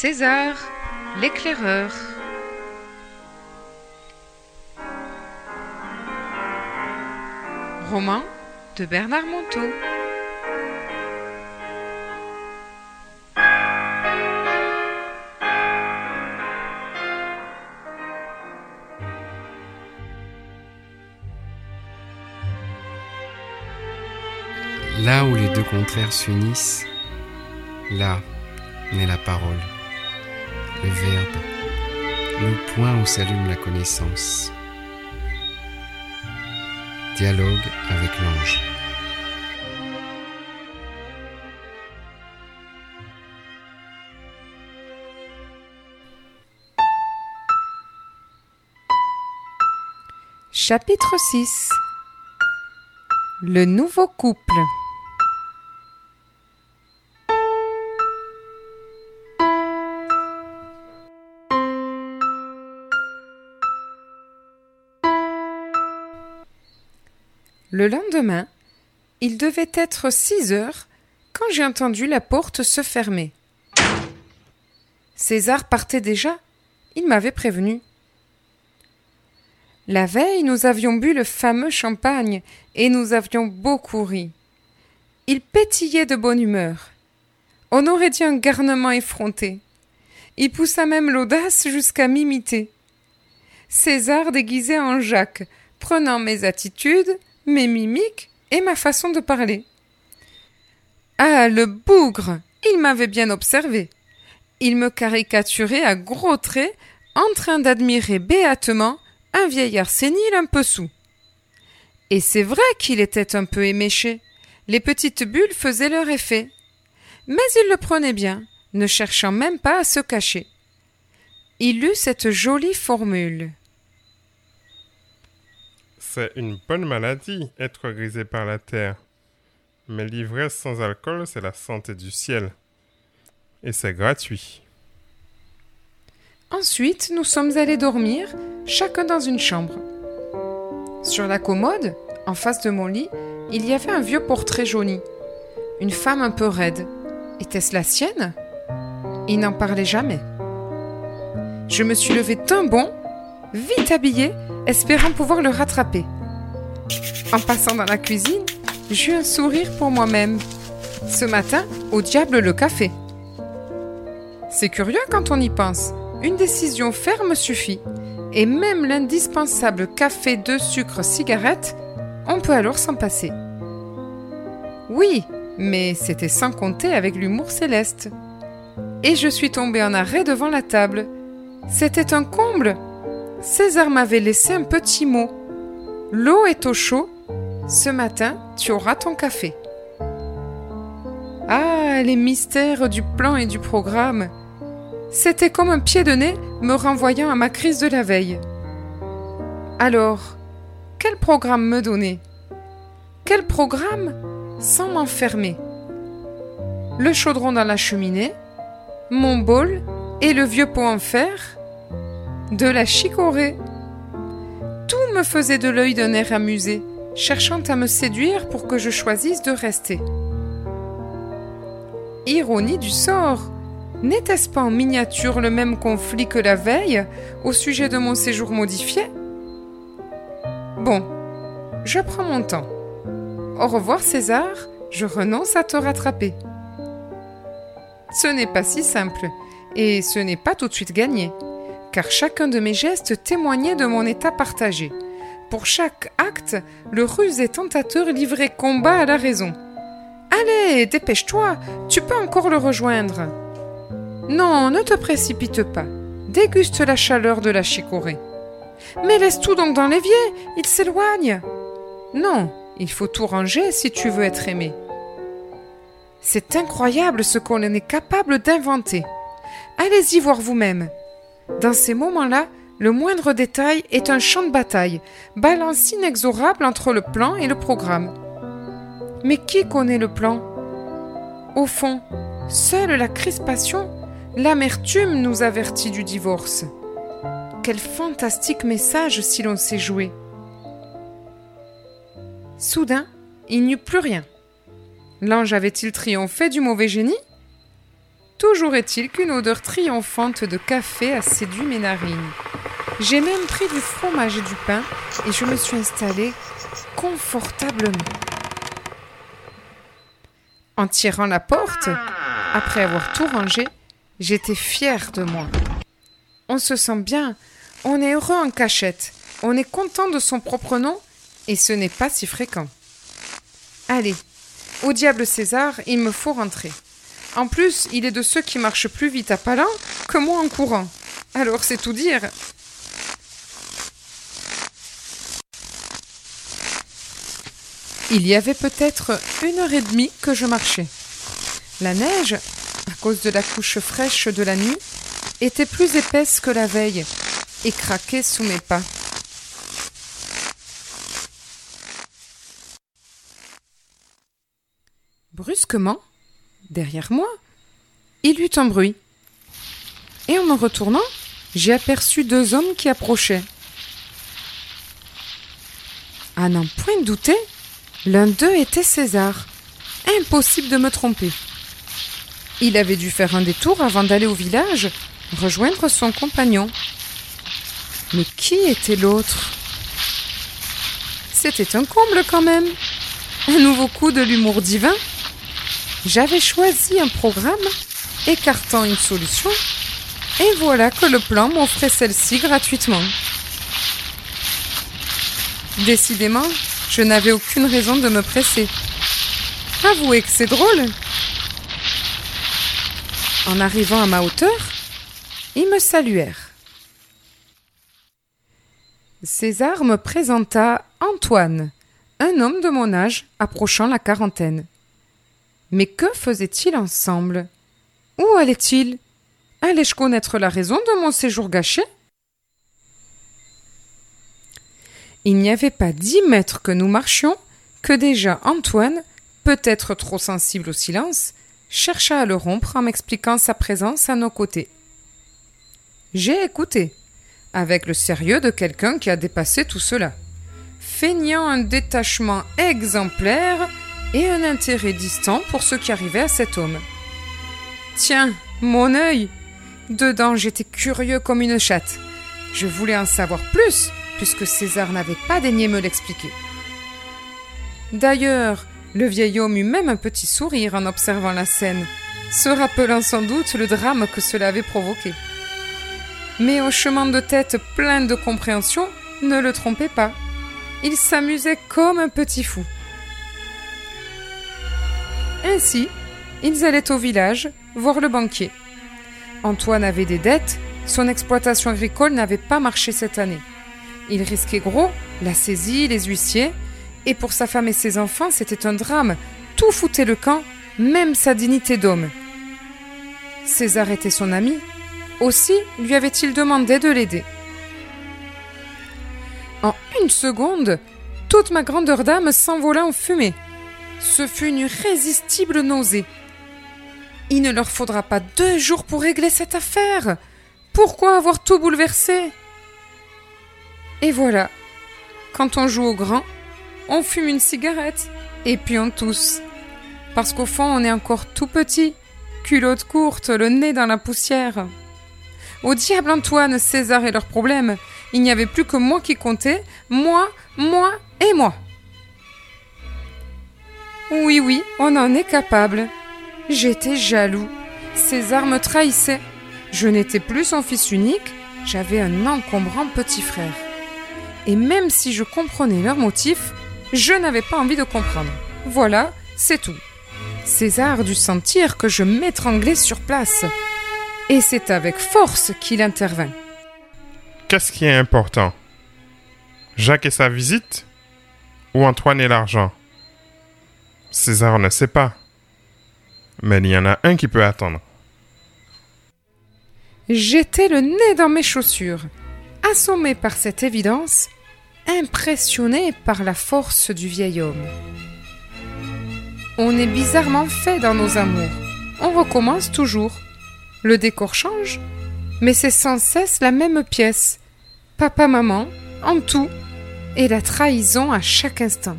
César, l'éclaireur. Roman de Bernard Monteau. Contraires s'unissent, là naît la parole, le verbe, le point où s'allume la connaissance. Dialogue avec l'ange. Chapitre 6 Le nouveau couple Le lendemain, il devait être six heures quand j'ai entendu la porte se fermer. César partait déjà. Il m'avait prévenu. La veille, nous avions bu le fameux champagne et nous avions beaucoup ri. Il pétillait de bonne humeur. On aurait dit un garnement effronté. Il poussa même l'audace jusqu'à m'imiter. César déguisé en Jacques, prenant mes attitudes, mes mimiques et ma façon de parler. Ah, le bougre Il m'avait bien observé. Il me caricaturait à gros traits, en train d'admirer béatement un vieillard sénile un peu sous. Et c'est vrai qu'il était un peu éméché. Les petites bulles faisaient leur effet. Mais il le prenait bien, ne cherchant même pas à se cacher. Il eut cette jolie formule. C'est une bonne maladie, être grisé par la terre. Mais l'ivresse sans alcool, c'est la santé du ciel. Et c'est gratuit. Ensuite, nous sommes allés dormir, chacun dans une chambre. Sur la commode, en face de mon lit, il y avait un vieux portrait jauni. Une femme un peu raide. Était-ce la sienne? Il n'en parlait jamais. Je me suis levée d'un bond, vite habillée, espérant pouvoir le rattraper. En passant dans la cuisine, j'eus un sourire pour moi-même. Ce matin, au diable le café. C'est curieux quand on y pense. Une décision ferme suffit. Et même l'indispensable café de sucre cigarette, on peut alors s'en passer. Oui, mais c'était sans compter avec l'humour céleste. Et je suis tombée en arrêt devant la table. C'était un comble. César m'avait laissé un petit mot. L'eau est au chaud. Ce matin, tu auras ton café. Ah, les mystères du plan et du programme. C'était comme un pied de nez me renvoyant à ma crise de la veille. Alors, quel programme me donner? Quel programme? Sans m'enfermer Le chaudron dans la cheminée, mon bol et le vieux pot en fer De la chicorée Tout me faisait de l'œil d'un air amusé, cherchant à me séduire pour que je choisisse de rester. Ironie du sort N'était-ce pas en miniature le même conflit que la veille au sujet de mon séjour modifié? Bon, je prends mon temps. Au revoir César, je renonce à te rattraper. Ce n'est pas si simple, et ce n'est pas tout de suite gagné, car chacun de mes gestes témoignait de mon état partagé. Pour chaque acte, le rusé tentateur livrait combat à la raison. Allez, dépêche-toi, tu peux encore le rejoindre. Non, ne te précipite pas. Déguste la chaleur de la chicorée. Mais laisse tout donc dans l'évier, il s'éloigne. Non, il faut tout ranger si tu veux être aimé. C'est incroyable ce qu'on est capable d'inventer. Allez-y voir vous-même. Dans ces moments-là, le moindre détail est un champ de bataille, balance inexorable entre le plan et le programme. Mais qui connaît le plan? Au fond, seule la crispation L'amertume nous avertit du divorce. Quel fantastique message si l'on sait jouer. Soudain, il n'y eut plus rien. L'ange avait-il triomphé du mauvais génie? Toujours est-il qu'une odeur triomphante de café a séduit mes narines. J'ai même pris du fromage et du pain et je me suis installée confortablement. En tirant la porte, après avoir tout rangé, j'étais fière de moi. On se sent bien, on est heureux en cachette, on est content de son propre nom et ce n'est pas si fréquent. Allez, au diable César, il me faut rentrer. En plus, il est de ceux qui marchent plus vite à pas lents que moi en courant. Alors c'est tout dire. Il y avait peut-être une heure et demie que je marchais. La neige, à cause de la couche fraîche de la nuit, était plus épaisse que la veille et craquait sous mes pas. Brusquement, derrière moi, il y eut un bruit. Et en me retournant, j'ai aperçu deux hommes qui approchaient. À n'en point douter, l'un d'eux était César. Impossible de me tromper. Il avait dû faire un détour avant d'aller au village, rejoindre son compagnon. Mais qui était l'autre? C'était un comble quand même. Un nouveau coup de l'humour divin j'avais choisi un programme écartant une solution, et voilà que le plan m'offrait celle-ci gratuitement. Décidément, je n'avais aucune raison de me presser. Avouez que c'est drôle. En arrivant à ma hauteur, ils me saluèrent. César me présenta Antoine, un homme de mon âge approchant la quarantaine. Mais que faisaient-ils ensemble? Où allaient-ils? Allais-je connaître la raison de mon séjour gâché? Il n'y avait pas dix mètres que nous marchions que déjà Antoine, peut-être trop sensible au silence, chercha à le rompre en m'expliquant sa présence à nos côtés. J'ai écouté, avec le sérieux de quelqu'un qui a dépassé tout cela, feignant un détachement exemplaire et un intérêt distant pour ce qui arrivait à cet homme. Tiens, mon œil Dedans, j'étais curieux comme une chatte. Je voulais en savoir plus, puisque César n'avait pas daigné me l'expliquer. D'ailleurs, le vieil homme eut même un petit sourire en observant la scène, se rappelant sans doute le drame que cela avait provoqué. Mais au chemin de tête plein de compréhension ne le trompait pas. Il s'amusait comme un petit fou. Ainsi, ils allaient au village voir le banquier. Antoine avait des dettes, son exploitation agricole n'avait pas marché cette année. Il risquait gros, la saisie, les huissiers, et pour sa femme et ses enfants, c'était un drame. Tout foutait le camp, même sa dignité d'homme. César était son ami. Aussi lui avait-il demandé de l'aider. En une seconde, toute ma grandeur d'âme s'envola en fumée. Ce fut une irrésistible nausée. Il ne leur faudra pas deux jours pour régler cette affaire. Pourquoi avoir tout bouleversé? Et voilà. Quand on joue au grand, on fume une cigarette et puis on tousse. Parce qu'au fond, on est encore tout petit, culotte courte, le nez dans la poussière. Au diable Antoine, César et leurs problèmes. Il n'y avait plus que moi qui comptais, moi, moi et moi. Oui, oui, on en est capable. J'étais jaloux. César me trahissait. Je n'étais plus son fils unique, j'avais un encombrant petit frère. Et même si je comprenais leurs motifs, je n'avais pas envie de comprendre. Voilà, c'est tout. César dut sentir que je m'étranglais sur place. Et c'est avec force qu'il intervint. Qu'est-ce qui est important? Jacques et sa visite? Ou Antoine et l'argent? César ne sait pas. Mais il y en a un qui peut attendre. J'étais le nez dans mes chaussures, assommé par cette évidence, impressionné par la force du vieil homme. On est bizarrement fait dans nos amours. On recommence toujours. Le décor change, mais c'est sans cesse la même pièce. Papa-maman, en tout, et la trahison à chaque instant.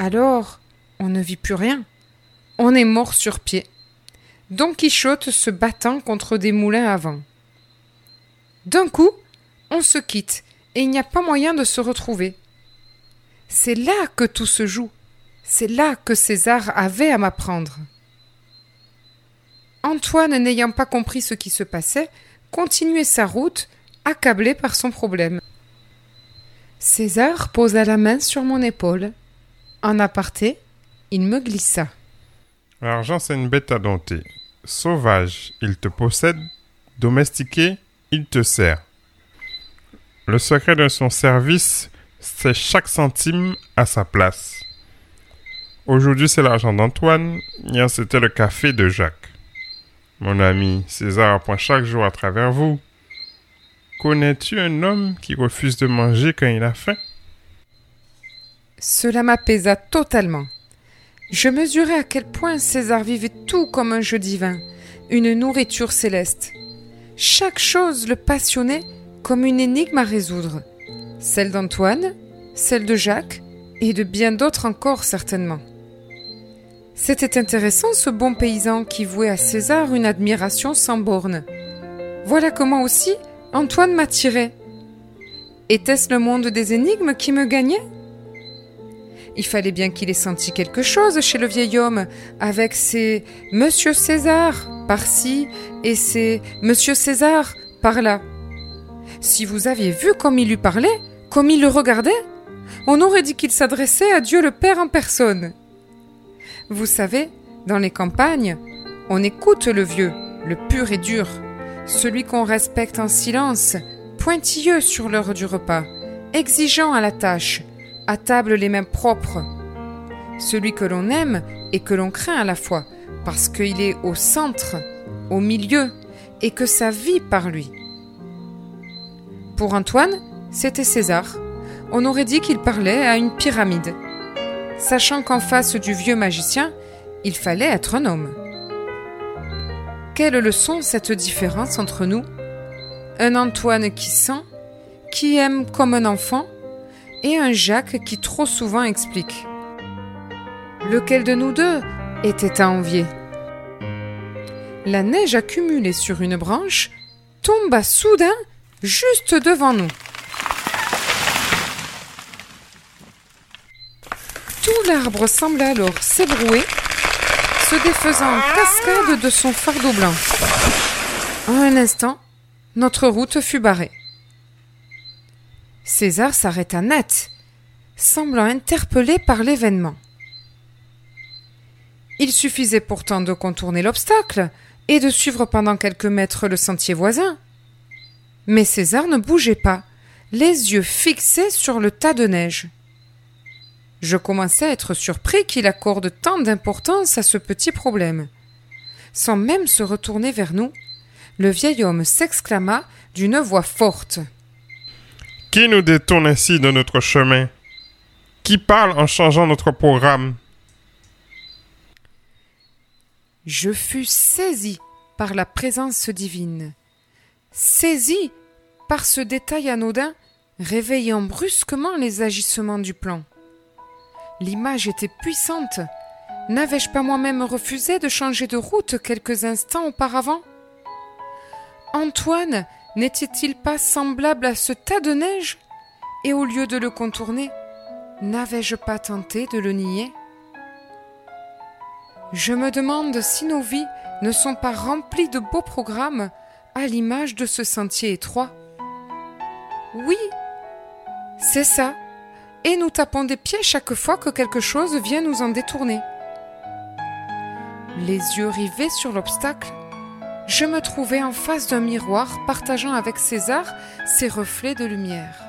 Alors, On ne vit plus rien. On est mort sur pied. Don Quichotte se battant contre des moulins à vent. D'un coup, on se quitte et il n'y a pas moyen de se retrouver. C'est là que tout se joue. C'est là que César avait à m'apprendre. Antoine, n'ayant pas compris ce qui se passait, continuait sa route, accablé par son problème. César posa la main sur mon épaule. En aparté, il me glissa. L'argent, c'est une bête à dompter. Sauvage, il te possède. Domestiqué, il te sert. Le secret de son service, c'est chaque centime à sa place. Aujourd'hui, c'est l'argent d'Antoine. Hier, c'était le café de Jacques. Mon ami, César apprend chaque jour à travers vous. Connais-tu un homme qui refuse de manger quand il a faim? Cela m'apaisa totalement. Je mesurais à quel point César vivait tout comme un jeu divin, une nourriture céleste. Chaque chose le passionnait comme une énigme à résoudre. Celle d'Antoine, celle de Jacques, et de bien d'autres encore certainement. C'était intéressant ce bon paysan qui vouait à César une admiration sans borne. Voilà comment aussi Antoine m'attirait. Était-ce le monde des énigmes qui me gagnait? Il fallait bien qu'il ait senti quelque chose chez le vieil homme, avec ses Monsieur César par-ci et ses Monsieur César par-là. Si vous aviez vu comme il lui parlait, comme il le regardait, on aurait dit qu'il s'adressait à Dieu le Père en personne. Vous savez, dans les campagnes, on écoute le vieux, le pur et dur, celui qu'on respecte en silence, pointilleux sur l'heure du repas, exigeant à la tâche, à table les mains propres. Celui que l'on aime et que l'on craint à la fois, parce qu'il est au centre, au milieu, et que sa vie par lui. Pour Antoine, c'était César. On aurait dit qu'il parlait à une pyramide sachant qu'en face du vieux magicien, il fallait être un homme. Quelle leçon cette différence entre nous? Un Antoine qui sent, qui aime comme un enfant, et un Jacques qui trop souvent explique. Lequel de nous deux était à envier? La neige accumulée sur une branche tomba soudain juste devant nous. Tout l'arbre semblait alors s'ébrouer, se défaisant en cascade de son fardeau blanc. En un instant, notre route fut barrée. César s'arrêta net, semblant interpellé par l'événement. Il suffisait pourtant de contourner l'obstacle et de suivre pendant quelques mètres le sentier voisin. Mais César ne bougeait pas, les yeux fixés sur le tas de neige. Je commençais à être surpris qu'il accorde tant d'importance à ce petit problème. Sans même se retourner vers nous, le vieil homme s'exclama d'une voix forte. Qui nous détourne ainsi de notre chemin? Qui parle en changeant notre programme? Je fus saisi par la présence divine, saisi par ce détail anodin réveillant brusquement les agissements du plan. L'image était puissante. N'avais-je pas moi-même refusé de changer de route quelques instants auparavant? Antoine n'était-il pas semblable à ce tas de neige Et au lieu de le contourner, n'avais-je pas tenté de le nier Je me demande si nos vies ne sont pas remplies de beaux programmes à l'image de ce sentier étroit. Oui, c'est ça et nous tapons des pieds chaque fois que quelque chose vient nous en détourner. Les yeux rivés sur l'obstacle, je me trouvais en face d'un miroir partageant avec César ses reflets de lumière.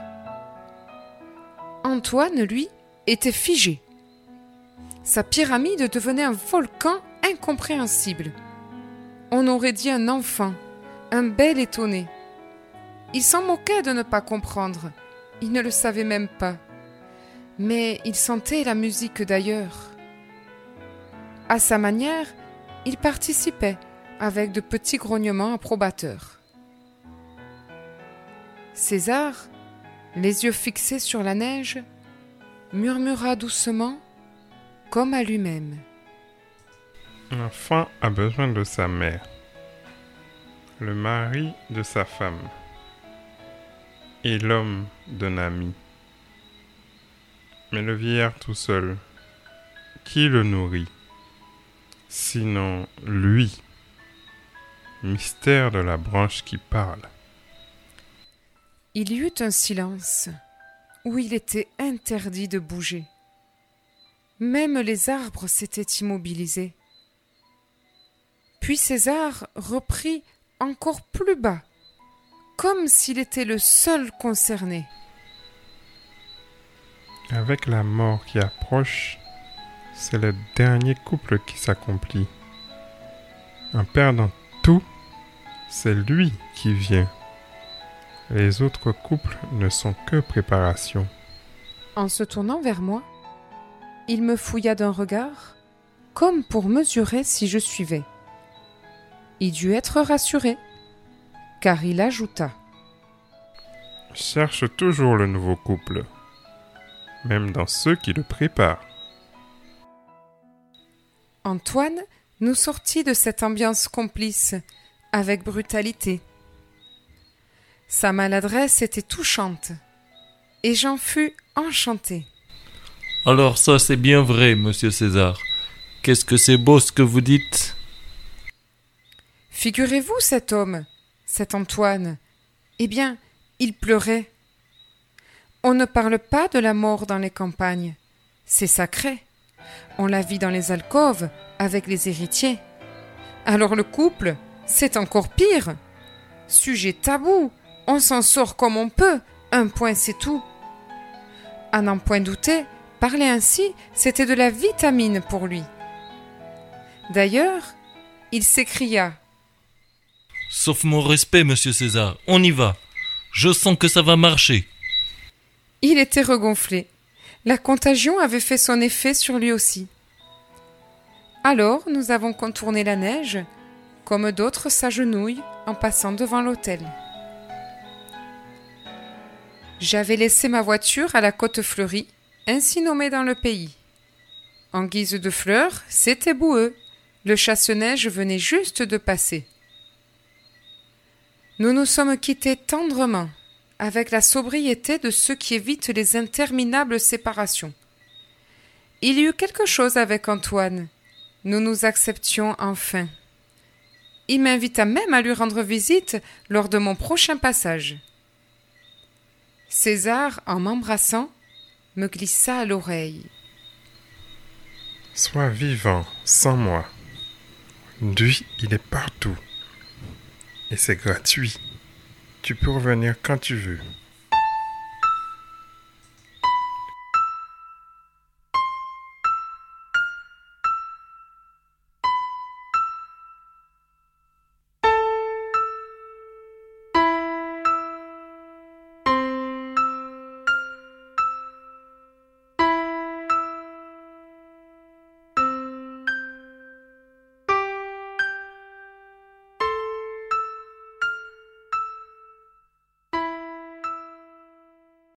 Antoine, lui, était figé. Sa pyramide devenait un volcan incompréhensible. On aurait dit un enfant, un bel étonné. Il s'en moquait de ne pas comprendre. Il ne le savait même pas mais il sentait la musique d'ailleurs. À sa manière, il participait avec de petits grognements approbateurs. César, les yeux fixés sur la neige, murmura doucement comme à lui-même. L'enfant a besoin de sa mère, le mari de sa femme et l'homme d'un ami. Mais le vieillard tout seul, qui le nourrit Sinon lui, mystère de la branche qui parle. Il y eut un silence où il était interdit de bouger. Même les arbres s'étaient immobilisés. Puis César reprit encore plus bas, comme s'il était le seul concerné. Avec la mort qui approche, c'est le dernier couple qui s'accomplit. En perdant tout, c'est lui qui vient. Les autres couples ne sont que préparation. En se tournant vers moi, il me fouilla d'un regard, comme pour mesurer si je suivais. Il dut être rassuré, car il ajouta Cherche toujours le nouveau couple, même dans ceux qui le préparent. Antoine nous sortit de cette ambiance complice, avec brutalité. Sa maladresse était touchante, et j'en fus enchanté. Alors ça c'est bien vrai, monsieur César. Qu'est-ce que c'est beau ce que vous dites? Figurez-vous cet homme, cet Antoine. Eh bien, il pleurait. On ne parle pas de la mort dans les campagnes. C'est sacré. On la vit dans les alcôves avec les héritiers. Alors le couple, c'est encore pire. Sujet tabou, on s'en sort comme on peut, un point c'est tout. À n'en point douter, parler ainsi, c'était de la vitamine pour lui. D'ailleurs, il s'écria Sauf mon respect, monsieur César, on y va. Je sens que ça va marcher. Il était regonflé. La contagion avait fait son effet sur lui aussi. Alors nous avons contourné la neige, comme d'autres s'agenouillent en passant devant l'hôtel. J'avais laissé ma voiture à la côte fleurie, ainsi nommée dans le pays. En guise de fleurs, c'était boueux. Le chasse-neige venait juste de passer. Nous nous sommes quittés tendrement, avec la sobriété de ceux qui évitent les interminables séparations. Il y eut quelque chose avec Antoine. Nous nous acceptions enfin. Il m'invita même à lui rendre visite lors de mon prochain passage. César, en m'embrassant, me glissa à l'oreille. Sois vivant, sans moi. Lui, il est partout. Et c'est gratuit. Tu peux revenir quand tu veux.